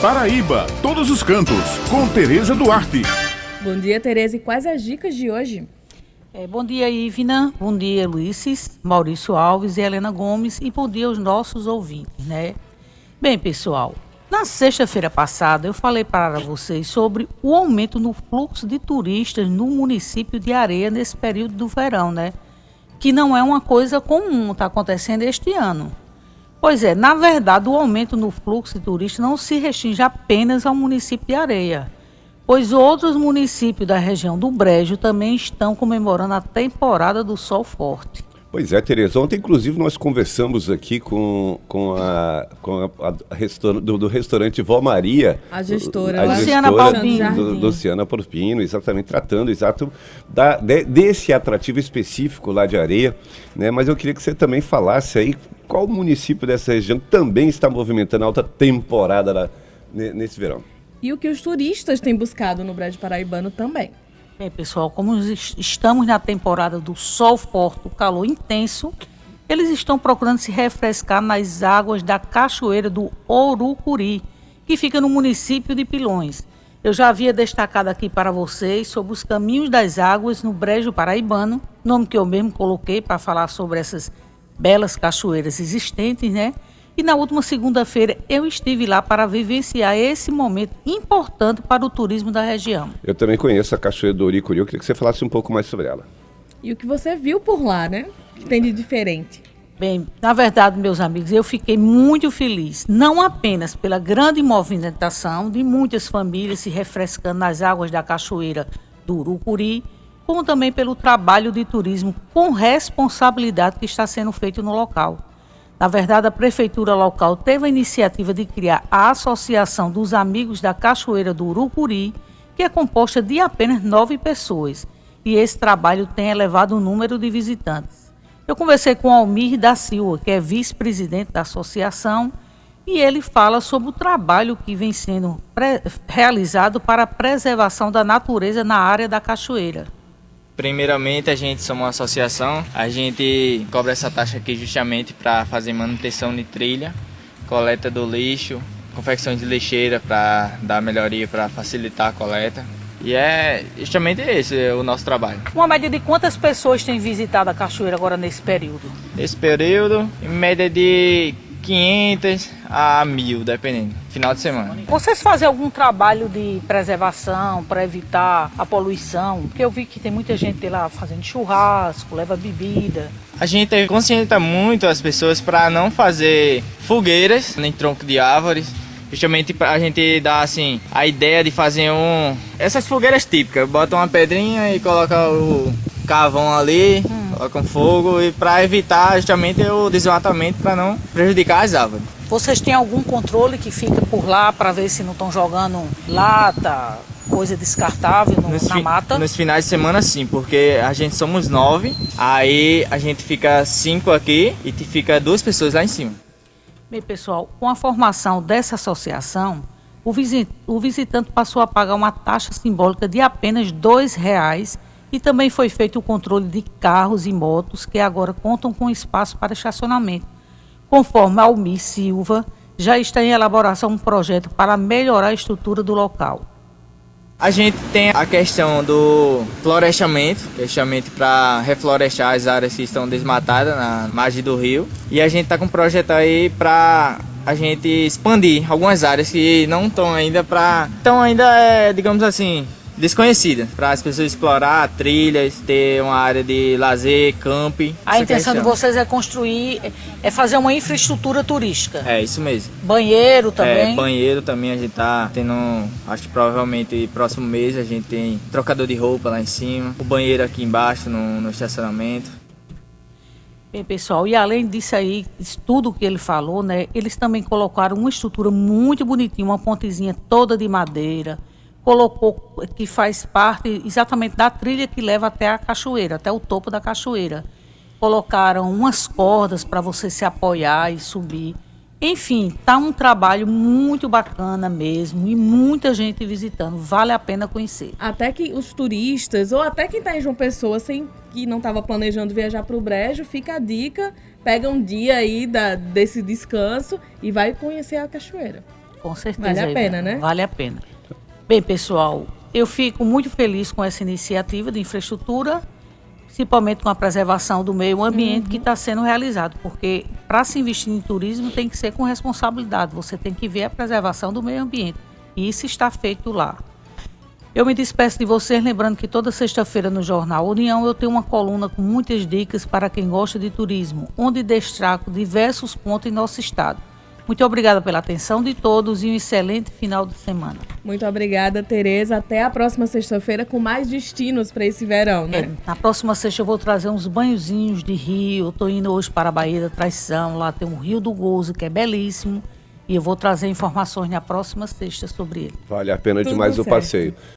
Paraíba, todos os cantos, com Tereza Duarte. Bom dia, Tereza. E quais as dicas de hoje? É, bom dia, Ivna. Bom dia, Ulisses, Maurício Alves e Helena Gomes. E bom dia aos nossos ouvintes, né? Bem, pessoal, na sexta-feira passada eu falei para vocês sobre o aumento no fluxo de turistas no município de Areia nesse período do verão, né? Que não é uma coisa comum, está acontecendo este ano. Pois é, na verdade, o aumento no fluxo de turistas não se restringe apenas ao município de Areia, pois outros municípios da região do Brejo também estão comemorando a temporada do sol forte. Pois é, Tereza. Ontem, inclusive, nós conversamos aqui com, com a, com a, a restaur, do, do, restaurante Vó Maria. A gestora, a Luciana do, Luciana Porpino, exatamente, tratando exato da, de, desse atrativo específico lá de areia. Né? Mas eu queria que você também falasse aí qual município dessa região também está movimentando a alta temporada lá, nesse verão. E o que os turistas têm buscado no Brejo Paraibano também. Bem, pessoal, como estamos na temporada do sol forte, o calor intenso, eles estão procurando se refrescar nas águas da cachoeira do Orucuri, que fica no município de Pilões. Eu já havia destacado aqui para vocês sobre os caminhos das águas no Brejo Paraibano, nome que eu mesmo coloquei para falar sobre essas belas cachoeiras existentes, né? E na última segunda-feira eu estive lá para vivenciar esse momento importante para o turismo da região. Eu também conheço a Cachoeira do Oricuri, eu queria que você falasse um pouco mais sobre ela. E o que você viu por lá, né? Que tem de diferente? Bem, na verdade, meus amigos, eu fiquei muito feliz, não apenas pela grande movimentação de muitas famílias se refrescando nas águas da cachoeira do Urucuri, como também pelo trabalho de turismo com responsabilidade que está sendo feito no local. Na verdade, a prefeitura local teve a iniciativa de criar a Associação dos Amigos da Cachoeira do Urucuri, que é composta de apenas nove pessoas, e esse trabalho tem elevado o número de visitantes. Eu conversei com Almir da Silva, que é vice-presidente da associação, e ele fala sobre o trabalho que vem sendo realizado para a preservação da natureza na área da cachoeira. Primeiramente, a gente somos uma associação, a gente cobra essa taxa aqui justamente para fazer manutenção de trilha, coleta do lixo, confecções de lixeira para dar melhoria, para facilitar a coleta. E é justamente esse o nosso trabalho. Uma média de quantas pessoas têm visitado a cachoeira agora nesse período? Nesse período, em média de 500 a 1000, dependendo, final de semana. Vocês fazem algum trabalho de preservação para evitar a poluição? Porque eu vi que tem muita gente lá fazendo churrasco, leva bebida. A gente conscienta muito as pessoas para não fazer fogueiras nem tronco de árvores. Justamente a gente dá assim a ideia de fazer um essas fogueiras típicas, bota uma pedrinha e coloca o carvão ali, hum. coloca um fogo e para evitar justamente o desmatamento para não prejudicar as árvores. Vocês têm algum controle que fica por lá para ver se não estão jogando lata, coisa descartável no, nos na mata? Nos finais de semana sim, porque a gente somos nove, aí a gente fica cinco aqui e fica duas pessoas lá em cima. Bem, pessoal, com a formação dessa associação, o, visit, o visitante passou a pagar uma taxa simbólica de apenas R$ reais e também foi feito o controle de carros e motos que agora contam com espaço para estacionamento. Conforme Almir Silva, já está em elaboração um projeto para melhorar a estrutura do local. A gente tem a questão do florestamento, florestamento para reflorestar as áreas que estão desmatadas na margem do rio. E a gente está com um projeto aí para a gente expandir algumas áreas que não estão ainda para. Estão ainda, é, digamos assim, desconhecida para as pessoas explorar trilhas, ter uma área de lazer, camping. A intenção de vocês é construir, é fazer uma infraestrutura turística. É isso mesmo. Banheiro também. É, banheiro também a gente tá tendo, acho que provavelmente próximo mês a gente tem trocador de roupa lá em cima, o banheiro aqui embaixo no, no estacionamento. Bem, pessoal, e além disso aí, tudo que ele falou, né, eles também colocaram uma estrutura muito bonitinha, uma pontezinha toda de madeira, colocou que faz parte exatamente da trilha que leva até a cachoeira, até o topo da cachoeira. Colocaram umas cordas para você se apoiar e subir. Enfim, tá um trabalho muito bacana mesmo e muita gente visitando. Vale a pena conhecer. Até que os turistas ou até quem está em João Pessoa sem que não estava planejando viajar para o Brejo, fica a dica, pega um dia aí da, desse descanso e vai conhecer a cachoeira. Com certeza. Vale a pena, né? Vale a pena. Bem, pessoal, eu fico muito feliz com essa iniciativa de infraestrutura, principalmente com a preservação do meio ambiente que está sendo realizado, porque para se investir em turismo tem que ser com responsabilidade, você tem que ver a preservação do meio ambiente. E isso está feito lá. Eu me despeço de vocês, lembrando que toda sexta-feira no Jornal União eu tenho uma coluna com muitas dicas para quem gosta de turismo, onde destaco diversos pontos em nosso estado. Muito obrigada pela atenção de todos e um excelente final de semana. Muito obrigada, Tereza. Até a próxima sexta-feira com mais destinos para esse verão, né? É, na próxima sexta eu vou trazer uns banhozinhos de rio. Estou indo hoje para a Bahia da Traição. Lá tem o Rio do Gozo, que é belíssimo. E eu vou trazer informações na próxima sexta sobre ele. Vale a pena Tudo demais o certo. passeio.